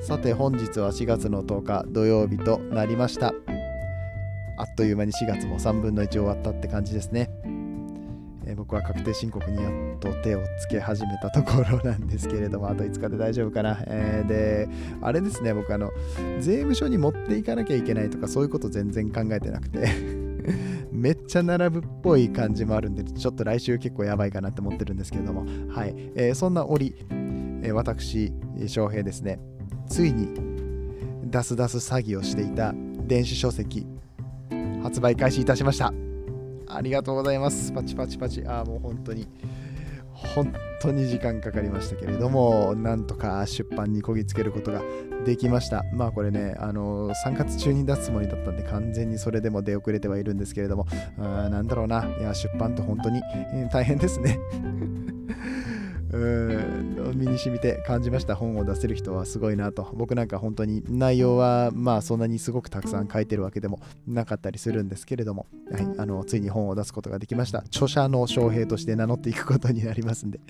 さて本日は4月の10日土曜日となりました。あっという間に4月も3分の1終わったって感じですね、えー僕は確定申告にやっと手をつけ始めたところなんですけれどもあと5日で大丈夫かな、えーであれですね僕あの税務署に持っていかなきゃいけないとかそういうこと全然考えてなくて めっちゃ並ぶっぽい感じもあるんでちょっと来週結構やばいかなって思ってるんですけれども。はい、えーそんな折、え私翔平ですね。ついにダスダス詐欺をしていた電子書籍発売開始いたしました。ありがとうございます。パチパチパチ。あーもう本当に本当に時間かかりましたけれどもなんとか出版にこぎつけることができました。まあこれねあの3月中に出すつもりだったんで完全にそれでも出遅れてはいるんですけれどもあーなんだろうな。いや出版って本当に、大変ですね。うん。身に染みて感じました本を出せる人はすごいなと僕なん。か本当に内容はまあそん。なにすごくたくさん。書いてるわけでもなかったりするん。ですけれども、はい、あのついに本を出すことができました著者の翔平として名乗っていくことになりますん。で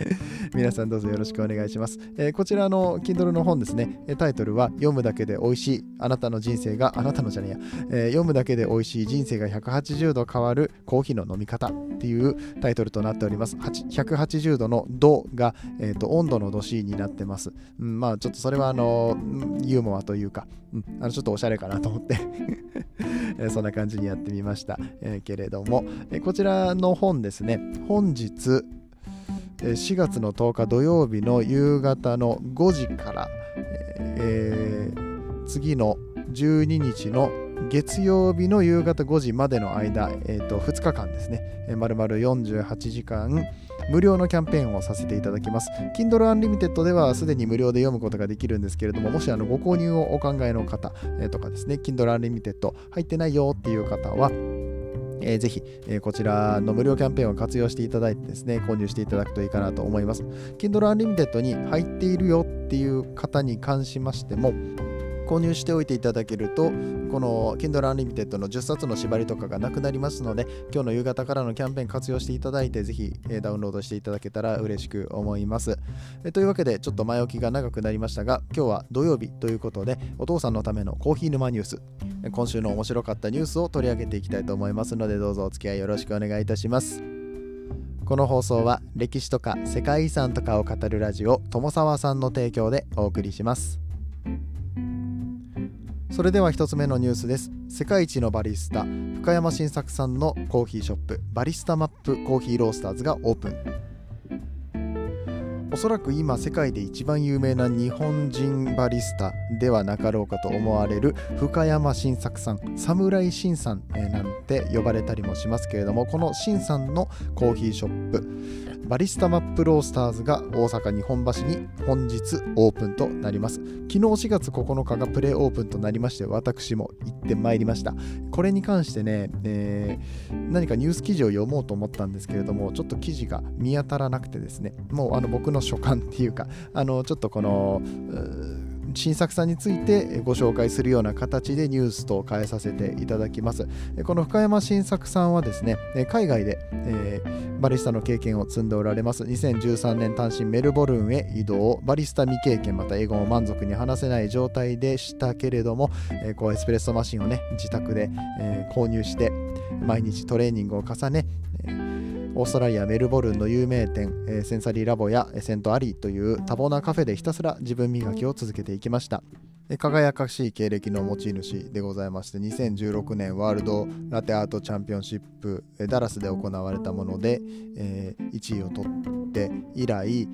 皆さん。どうぞよろしくお願いします、えーこちらの Kindle の本ですねタイトルは読むだけで美味しいあなたの人生があなたのじゃねえや、えー読むだけで美味しい人生が180度変わるコーヒーの飲み方っていうタイトルとなっております180度の度が、えーと温度の度 C になってます、うん、まあちょっとそれはあのユーモアというか、うん、あのちょっとおしゃれかなと思って えそんな感じにやってみました、えーけれども、えこちらの本ですね。本日4月の10日土曜日の夕方の5時から、えー次の12日の月曜日の夕方5時までの間、えーと2日間ですね、えー、丸々48時間無料のキャンペーンをさせていただきます。Kindle Unlimited ではすでに無料で読むことができるんですけれども、もしあのご購入をお考えの方、えーとかですね、Kindle Unlimited 入ってないよっていう方は、ぜひ、こちらの無料キャンペーンを活用していただいてですね、購入していただくといいかなと思います。Kindle Unlimited に入っているよっていう方に関しましても、購入しておいていただけると、この Kindle Unlimited の10冊の縛りとかがなくなりますので、今日の夕方からのキャンペーン活用していただいて、ぜひ、ダウンロードしていただけたら嬉しく思います。えというわけで、ちょっと前置きが長くなりましたが、今日は土曜日ということで、お父さんのためのコーヒー沼ニュース、今週の面白かったニュースを取り上げていきたいと思いますので、どうぞお付き合いよろしくお願いいたします。この放送は歴史とか世界遺産とかを語るラジオ友沢さんの提供でお送りしますそれでは一つ目のニュースです。世界一のバリスタ深山新作さんのコーヒーショップバリスタマップコーヒーロースターズがオープン。おそらく今世界で一番有名な日本人バリスタではなかろうかと思われる深山新作さん侍新さん、なんて呼ばれたりもしますけれどもこの新さんのコーヒーショップバリスタマップロースターズが大阪日本橋に本日オープンとなります。昨日4月9日がプレオープンとなりまして私も行ってまいりました。これに関してね、えー何かニュース記事を読もうと思ったんですけれどもちょっと記事が見当たらなくてですねもうあの僕の所感っていうかあのちょっとこの新作さんについてご紹介するような形でニュースと変えさせていただきます。この深山新作さんはですね、海外で、えーバリスタの経験を積んでおられます。2013年単身メルボルンへ移動、バリスタ未経験、また英語も満足に話せない状態でしたけれども、えーこうエスプレッソマシンをね、自宅で、えー購入して、毎日トレーニングを重ね、オーストラリア・メルボルンの有名店、えーセンサリーラボやえーセントアリーという多忙なカフェでひたすら自分磨きを続けていきました。えー輝かしい経歴の持ち主でございまして2016年ワールドラテアートチャンピオンシップえーダラスで行われたもので、え1位を取って以来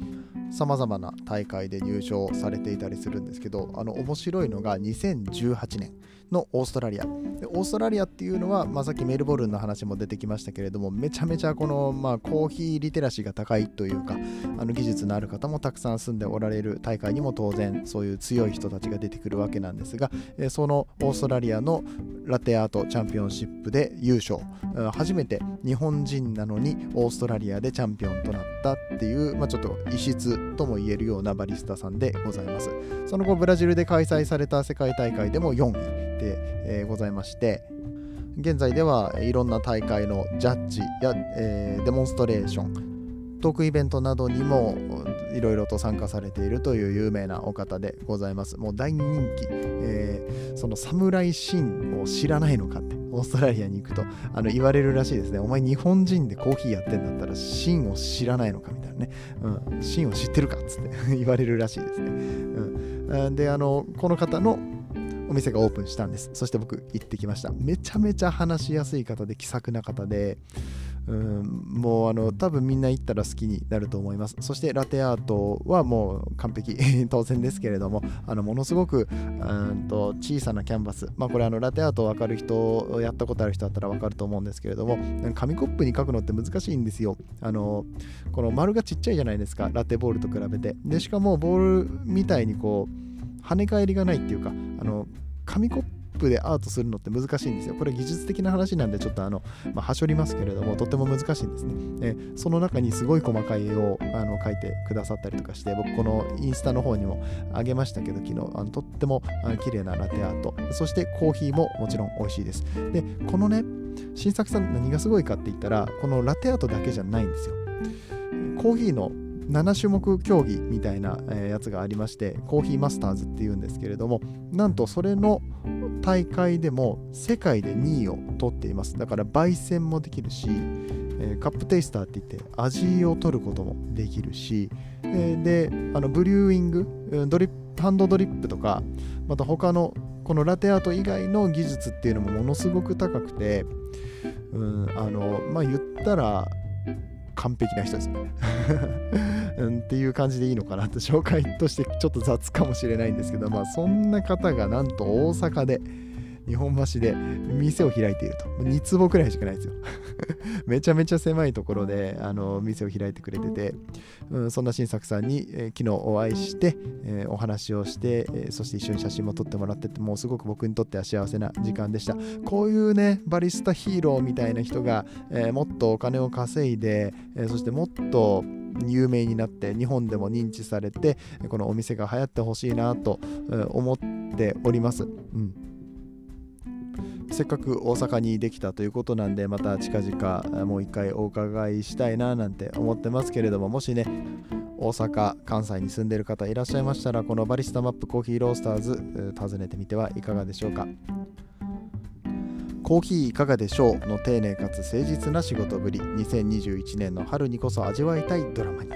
さまざまな大会で入賞されていたりするんですけどあの面白いのが2018年のオーストラリア。でオーストラリアっていうのは、まあ、さっきメルボルンの話も出てきましたけれどもめちゃめちゃこの、まあ、コーヒーリテラシーが高いというかあの技術のある方もたくさん住んでおられる大会にも当然そういう強い人たちが出てくるわけなんですが、そのオーストラリアのラテアートチャンピオンシップで優勝。初めて日本人なのにオーストラリアでチャンピオンとなったっていう、まあ、ちょっと異質とも言えるようなバリスタさんでございます。その後ブラジルで開催された世界大会でも4位。で、え、ございまして現在ではいろんな大会のジャッジや、え、デモンストレーショントークイベントなどにもいろいろと参加されているという有名なお方でございます。もう大人気、えー、その侍シーンを知らないのかって、オーストラリアに行くとあの言われるらしいですね。お前日本人でコーヒーやってんだったらシーンを知らないのかみたいなね。うん、シーンを知ってるかっつって 言われるらしいですね。うん、で、あの、この方のお店がオープンしたんです。そして僕行ってきました。めちゃめちゃ話しやすい方で気さくな方で、うんもうあの多分みんな行ったら好きになると思います。そしてラテアートはもう完璧 当然ですけれどもあのものすごくうんと小さなキャンバスまあこれあのラテアート分かる人やったことある人だったら分かると思うんですけれども紙コップに書くのって難しいんですよ。あのこの丸がちっちゃいじゃないですかラテボールと比べて。でしかもボールみたいにこう跳ね返りがないっていうかあの紙コップでアートするのって難しいんですよ。これ技術的な話なんでちょっとあの、まあ、はしょりますけれども、とても難しいんですね。えその中にすごい細かい絵をあの描いてくださったりとかして、僕このインスタの方にもあげましたけど、昨日、あのとってもあの綺麗なラテアート、そしてコーヒーももちろん美味しいです。で、このね、新作さん何がすごいかって言ったら、このラテアートだけじゃないんですよ。コーヒーの7種目競技みたいなやつがありましてコーヒーマスターズっていうんですけれどもなんとそれの大会でも世界で2位を取っています。だから焙煎もできるしカップテイスターって言って味を取ることもできるしであのブリューイングドリップハンドドリップとかまた他のこのラテアート以外の技術っていうのもものすごく高くてうんあのまあ言ったら完璧な人ですよね。うん、っていう感じでいいのかなと紹介としてちょっと雑かもしれないんですけどまあそんな方がなんと大阪で日本橋で店を開いていると。2坪くらいしかないですよ。めちゃめちゃ狭いところであの店を開いてくれてて、うん、そんな新作さんに、えー、昨日お会いして、えー、お話をして、えー、そして一緒に写真も撮ってもらってて、もうすごく僕にとっては幸せな時間でした。こういうね、バリスタヒーローみたいな人が、えもっとお金を稼いで、えそしてもっと有名になって日本でも認知されてこのお店が流行ってほしいなと思っております。うんせっかく大阪にできたということなんでまた近々もう一回お伺いしたいななんて思ってますけれどももしね大阪関西に住んでる方いらっしゃいましたらこのバリスタマップコーヒーロースターズ訪ねてみてはいかがでしょうか。コーヒーいかがでしょうの丁寧かつ誠実な仕事ぶり2021年の春にこそ味わいたいドラマに。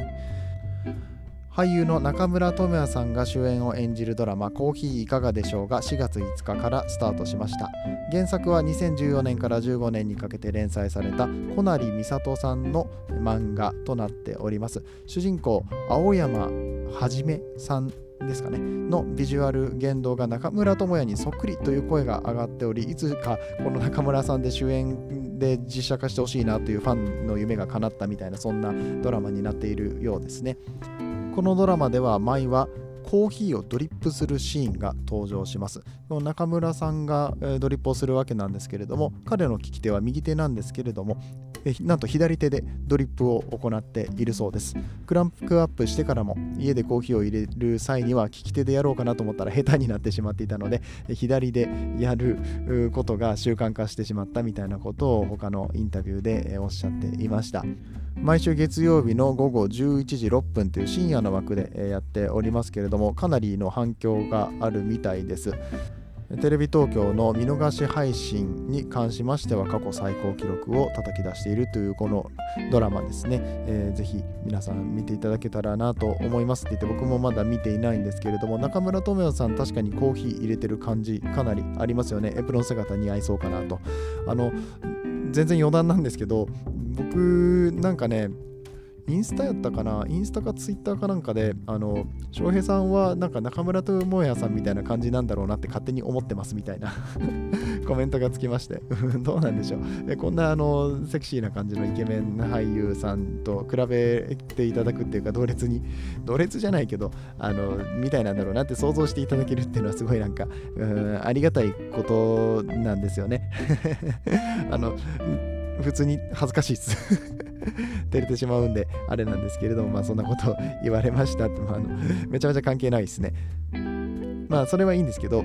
俳優の中村倫也さんが主演を演じるドラマ「コーヒーいかがでしょう」が4月5日からスタートしました。原作は2014年から15年にかけて連載された小成美里さんの漫画となっております。主人公青山はじめさんですかねのビジュアル言動が中村倫也にそっくりという声が上がっておりいつかこの中村さんで主演で実写化してほしいなというファンの夢が叶ったみたいなそんなドラマになっているようですね。このドラマでは舞はコーヒーをドリップするシーンが登場します。中村さんがドリップをするわけなんですけれども、彼の利き手は右手なんですけれども、なんと左手でドリップを行っているそうです。クランクアップしてからも家でコーヒーを入れる際には利き手でやろうかなと思ったら下手になってしまっていたので、左でやることが習慣化してしまったみたいなことを他のインタビューでおっしゃっていました。毎週月曜日の午後11時6分という深夜の枠でやっておりますけれどもかなりの反響があるみたいです。テレビ東京の見逃し配信に関しましては過去最高記録を叩き出しているというこのドラマですね、えー、ぜひ皆さん見ていただけたらなと思いますって言って僕もまだ見ていないんですけれども中村智也さん確かにコーヒー入れてる感じかなりありますよね。エプロン姿に合いそうかなと。あの全然余談なんですけど僕なんかねインスタやったかなインスタかツイッターかなんかで、あの、翔平さんはなんか中村智也さんみたいな感じなんだろうなって勝手に思ってますみたいな。コメントがつきまして、どうなんでしょう。えこんなあのセクシーな感じのイケメン俳優さんと比べていただくっていうか、同列に、同列じゃないけど、あの、みたいなんだろうなって想像していただけるっていうのはすごいなんか、うんありがたいことなんですよね。あの、普通に恥ずかしいっす 照れてしまうんで、あれなんですけれども、まあそんなこと言われましたって、まあ、あのめちゃめちゃ関係ないですね。まあそれはいいんですけど、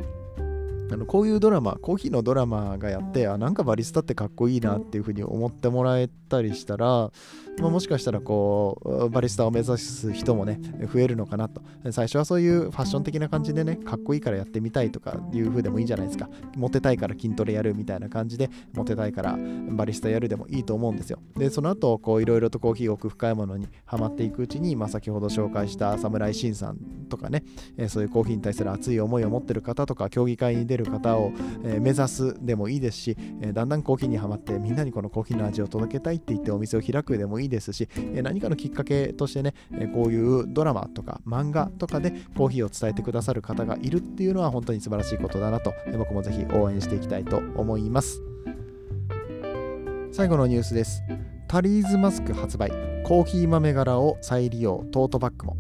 あのこういうドラマ、コーヒーのドラマがやって、あ、なんかバリスタってかっこいいなっていうふうに思ってもらえたりしたら、まあ、もしかしたらこうバリスタを目指す人もね増えるのかなと。最初はそういうファッション的な感じでねかっこいいからやってみたいとかいう風でもいいんじゃないですか。モテたいから筋トレやるみたいな感じでモテたいからバリスタやるでもいいと思うんですよ。でその後こういろいろとコーヒー奥深いものにはまっていくうちに、まあ、先ほど紹介した侍新さんとかね、えー、そういうコーヒーに対する熱い思いを持ってる方とか競技会に出るる方を、え、目指すでもいいですし、え、だんだんコーヒーにはまってみんなにこのコーヒーの味を届けたいって言ってお店を開くでもいいですし、え何かのきっかけとしてね、えこういうドラマとか漫画とかでコーヒーを伝えてくださる方がいるっていうのは本当に素晴らしいことだなと、え僕もぜひ応援していきたいと思います。最後のニュースです。タリーズマスク発売。コーヒー豆柄を再利用トートバッグも。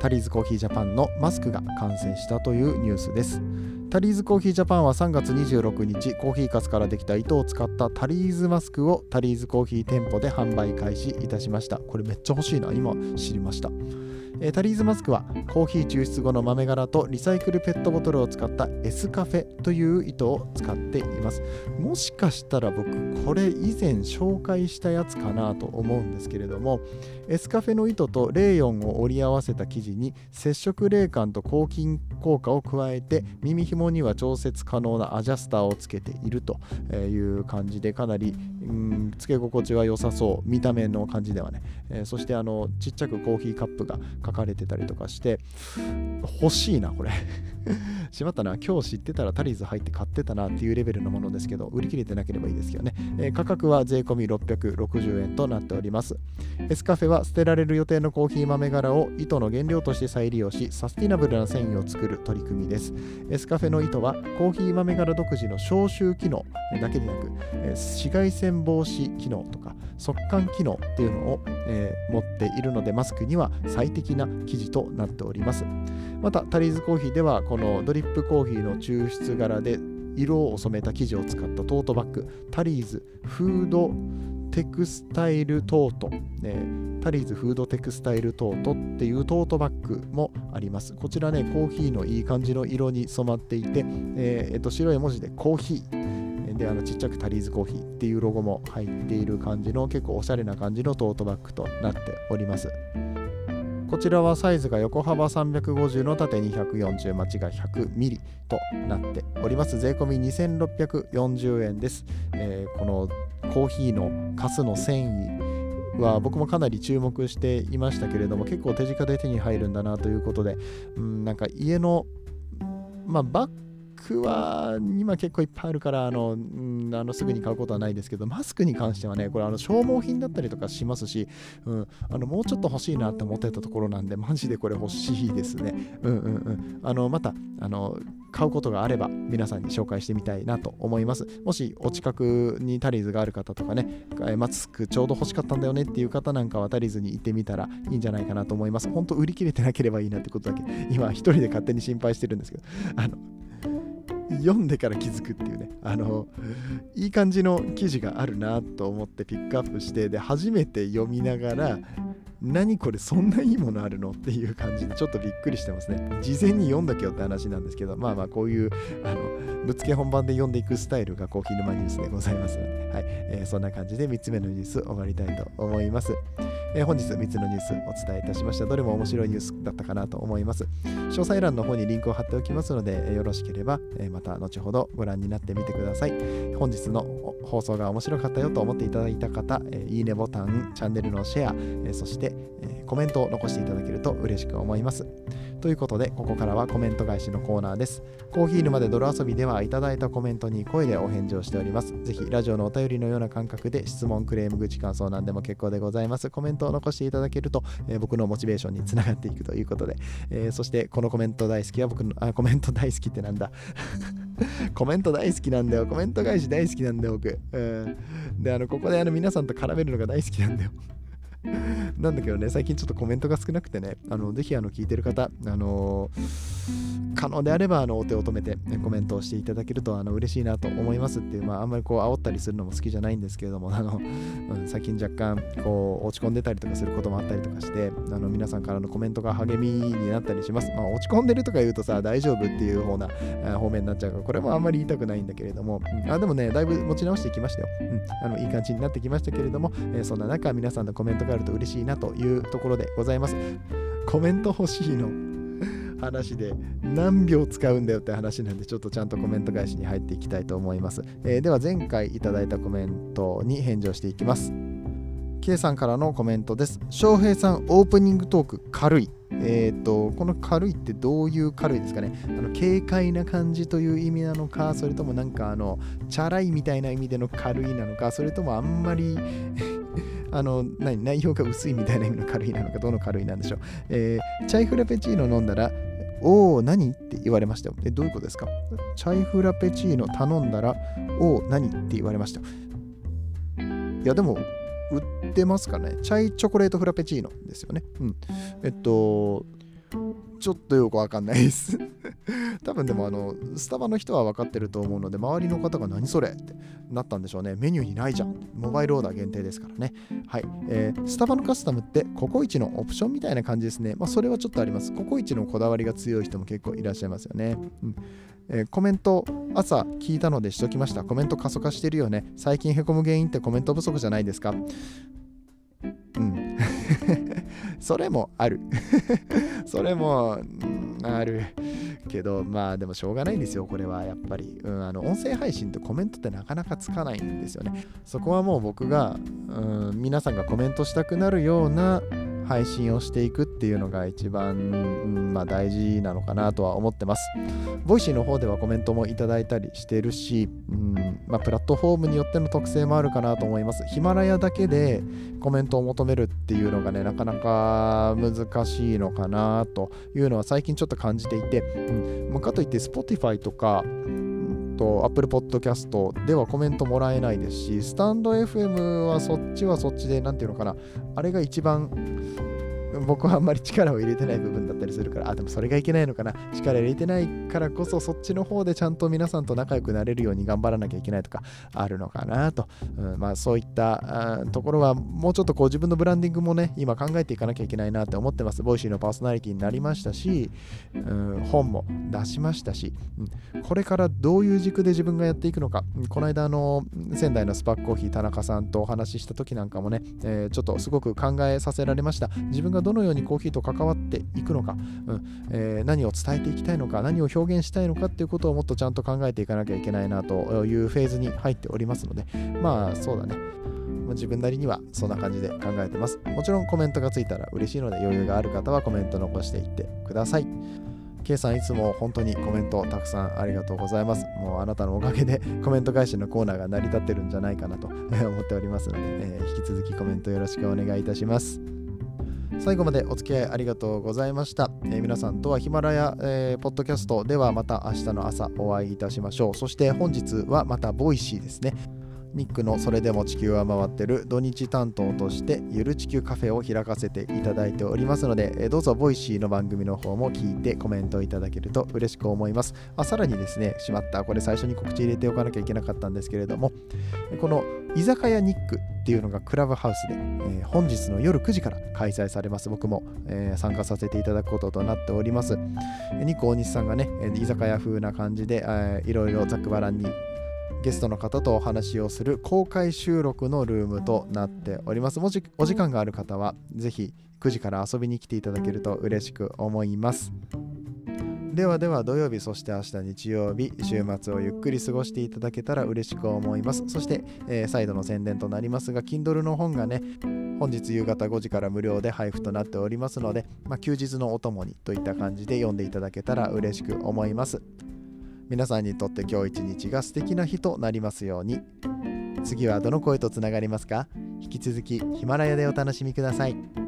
タリーズコーヒージャパンのマスクが完成したというニュースです。タリーズコーヒージャパンは3月26日コーヒーかすからできた糸を使ったタリーズマスクをタリーズコーヒー店舗で販売開始いたしました。これめっちゃ欲しいな。今知りました。え、タリーズマスクはコーヒー抽出後の豆殻とリサイクルペットボトルを使った S カフェという糸を使っています。もしかしたら僕これ以前紹介したやつかなと思うんですけれども S カフェの糸とレーヨンを織り合わせた生地に接触冷感と抗菌効果を加えて耳紐には調節可能なアジャスターをつけているという感じでかなりうんつけ心地は良さそう。見た目の感じではね、えー、そしてあのちっちゃくコーヒーカップが書かれてたりとかして欲しいなこれ。しまったな。今日知ってたらタリーズ入って買ってたなっていうレベルのものですけど売り切れてなければいいですけどね、えー、価格は税込660円となっております。エスカフェは捨てられる予定のコーヒー豆柄を糸の原料として再利用しサスティナブルな繊維を作る取り組みです。エスカフェの糸はコーヒー豆柄独自の消臭機能だけでなく、えー、紫外線防止機能とか速乾機能っていうのを、えー、持っているのでマスクには最適な生地となっております。またタリーズコーヒーではこのドリップコーヒーの抽出柄で色を染めた生地を使ったトートバッグタリーズフードテクスタイルトート、ね、タリーズフードテクスタイルトートっていうトートバッグもあります。こちらね、コーヒーのいい感じの色に染まっていて、えー、えっと、白い文字でコーヒー、であのちっちゃくタリーズコーヒーっていうロゴも入っている感じの結構おしゃれな感じのトートバッグとなっております。こちらはサイズが横幅350の縦240間違い100ミリとなっております。税込2640円です。えー、このコーヒーのカスの繊維は僕もかなり注目していましたけれども結構手近で手に入るんだなということで、うん、なんか家の、まあ、バックは今結構いっぱいあるからあの、うん、あのすぐに買うことはないですけどマスクに関してはねこれあの消耗品だったりとかしますし、うん、あのもうちょっと欲しいなって思ってたところなんでマジでこれ欲しいですね。うんうんうん。あのまたあの買うことがあれば皆さんに紹介してみたいなと思います。もしお近くにタリーズがある方とかねマスクちょうど欲しかったんだよねっていう方なんかはタリーズに行ってみたらいいんじゃないかなと思います。本当売り切れてなければいいなってことだけ今一人で勝手に心配してるんですけどあの読んでから気づくっていうね。あのいい感じの記事があるなと思ってピックアップしてで初めて読みながら何これそんないいものあるのっていう感じでちょっとびっくりしてますね。事前に読んだけよって話なんですけどまあまあこういうあのぶっつけ本番で読んでいくスタイルがコーヒー沼ニュースでございますので、はい。えー、そんな感じで3つ目のニュース終わりたいと思います。えー、本日3つのニュースお伝えいたしました。どれも面白いニュースだったかなと思います。詳細欄の方にリンクを貼っておきますので、よろしければ、えまた後ほどご覧になってみてください。本日の放送が面白かったよと思っていただいた方、えいいねボタン、チャンネルのシェア、えそして、えコメントを残していただけると嬉しく思います。ということでここからはコメント返しのコーナーです。コーヒー沼で泥遊びではいただいたコメントに声でお返事をしております。ぜひラジオのお便りのような感覚で質問クレーム口感想なんでも結構でございます。コメントを残していただけると、えー、僕のモチベーションにつながっていくということで、えー、そしてこのコメント大好きは僕のあコメント大好きってなんだ？コメント大好きなんだよ。コメント返し大好きなんだよ僕、うん、であのここであの皆さんと絡めるのが大好きなんだよ。なんだけどね、最近ちょっとコメントが少なくてね、あのぜひあの聞いてる方、あのー、可能であればあのお手を止めて、ね、コメントをしていただけるとあの嬉しいなと思いますっていう、まあ、あんまりこう煽ったりするのも好きじゃないんですけれども、あのうん、最近若干こう落ち込んでたりとかすることもあったりとかして、あの皆さんからのコメントが励みになったりします。まあ、落ち込んでるとか言うとさ、大丈夫っていう方な方面になっちゃうから、これもあんまり言いたくないんだけれども、うん、あでもね、だいぶ持ち直してきましたよ。うん、あのいい感じになってきましたけれども、えー、そんな中、皆さんのコメントがあると嬉しいなというところでございます。コメント欲しいの話で何秒使うんだよって話なんでちょっとちゃんとコメント返しに入っていきたいと思います。えー、では前回いただいたコメントに返事をしていきます。K さんからのコメントです。翔平さん、オープニングトーク軽い。えっ、ー、と、この軽いってどういう軽いですかねあの軽快な感じという意味なのか、それともなんかあの、チャラいみたいな意味での軽いなのか、それともあんまりあの何内容が薄いみたいな意味の軽いなのかどの軽いなんでしょう、えー、チャイフラペチーノ飲んだらおお、何？って言われましたよ。え、どういうことですか？チャイフラペチーノ頼んだら、おお、何？って言われましたよ。いや、でも、売ってますかね？チャイチョコレートフラペチーノですよね。うん。えっと、ちょっとよくわかんないです 多分でもあの、スタバの人は分かってると思うので、周りの方が何それってなったんでしょうね。メニューにないじゃん。モバイルオーダー限定ですからね。はい。えー、スタバのカスタムってココイチのオプションみたいな感じですね。まあ、それはちょっとあります。ココイチのこだわりが強い人も結構いらっしゃいますよね。うんえー、コメント朝聞いたのでしときました。コメント過疎化してるよね。最近へこむ原因ってコメント不足じゃないですか？うん。それもある。それも、ある。けど、まあでもしょうがないんですよ、これはやっぱり。うん、あの音声配信ってコメントってなかなかつかないんですよね。そこはもう僕が、うん、皆さんがコメントしたくなるような配信をしていくっていうのが一番、うんまあ、大事なのかなとは思ってます。 Voicy の方ではコメントもいただいたりしてるし、うんまあ、プラットフォームによっての特性もあるかなと思います。ヒマラヤだけでコメントを求めるっていうのがね、なかなか難しいのかなというのは最近ちょっと感じていて、うん、かといって Spotify とか、と Apple Podcast ではコメントもらえないですし、スタンド FM はそっちはそっちで、なんていうのかな、あれが一番僕はあんまり力を入れてない部分だったりするから、あ、でもそれがいけないのかな。力入れてないからこそ、そっちの方でちゃんと皆さんと仲良くなれるように頑張らなきゃいけないとか、あるのかなと。うん、まあ、そういったところは、もうちょっとこう自分のブランディングもね、今考えていかなきゃいけないなって思ってます。 Voicy のパーソナリティになりましたし、うん、本も出しましたし、うん、これからどういう軸で自分がやっていくのか。この間、あの、仙台のスパッコーヒー田中さんとお話しした時なんかもね、えー、ちょっとすごく考えさせられました。自分がどのようにコーヒーと関わっていくのか、うんえー、何を伝えていきたいのか、何を表現したいのかっていうことをもっとちゃんと考えていかなきゃいけないなというフェーズに入っておりますので、まあそうだね。自分なりにはそんな感じで考えてます。もちろんコメントがついたら嬉しいので余裕がある方はコメント残していってください。K さんいつも本当にコメントたくさんありがとうございます。もうあなたのおかげでコメント返しのコーナーが成り立ってるんじゃないかなと思っておりますので、えー、引き続きコメントよろしくお願いいたします。最後までお付き合いありがとうございました。えー、皆さんとは Himalaya、えー、ポッドキャストではまた明日の朝お会いいたしましょう。そして本日はまた Voicy ですね。ニックのそれでも地球は回ってる土日担当としてゆる地球カフェを開かせていただいておりますのでどうぞ Voicy の番組の方も聞いてコメントいただけると嬉しく思います。あさらにですねしまった。これ最初に告知入れておかなきゃいけなかったんですけれどもこの居酒屋ニックっていうのがクラブハウスで、えー、本日の夜9時から開催されます。僕も、えー、参加させていただくこととなっております。ニック大西さんがね居酒屋風な感じで、えー、いろいろざっくばらんにゲストの方とお話をする公開収録のルームとなっております。もしお時間がある方は、ぜひ9時から遊びに来ていただけると嬉しく思います。ではでは土曜日、そして明日日曜日、週末をゆっくり過ごしていただけたら嬉しく思います。そして、えー、再度の宣伝となりますが、Kindle の本がね、本日夕方5時から無料で配布となっておりますので、まあ、休日のお供にといった感じで読んでいただけたら嬉しく思います皆さんにとって今日一日が素敵な日となりますように次はどの声とつながりますか？引き続きヒマラヤでお楽しみください。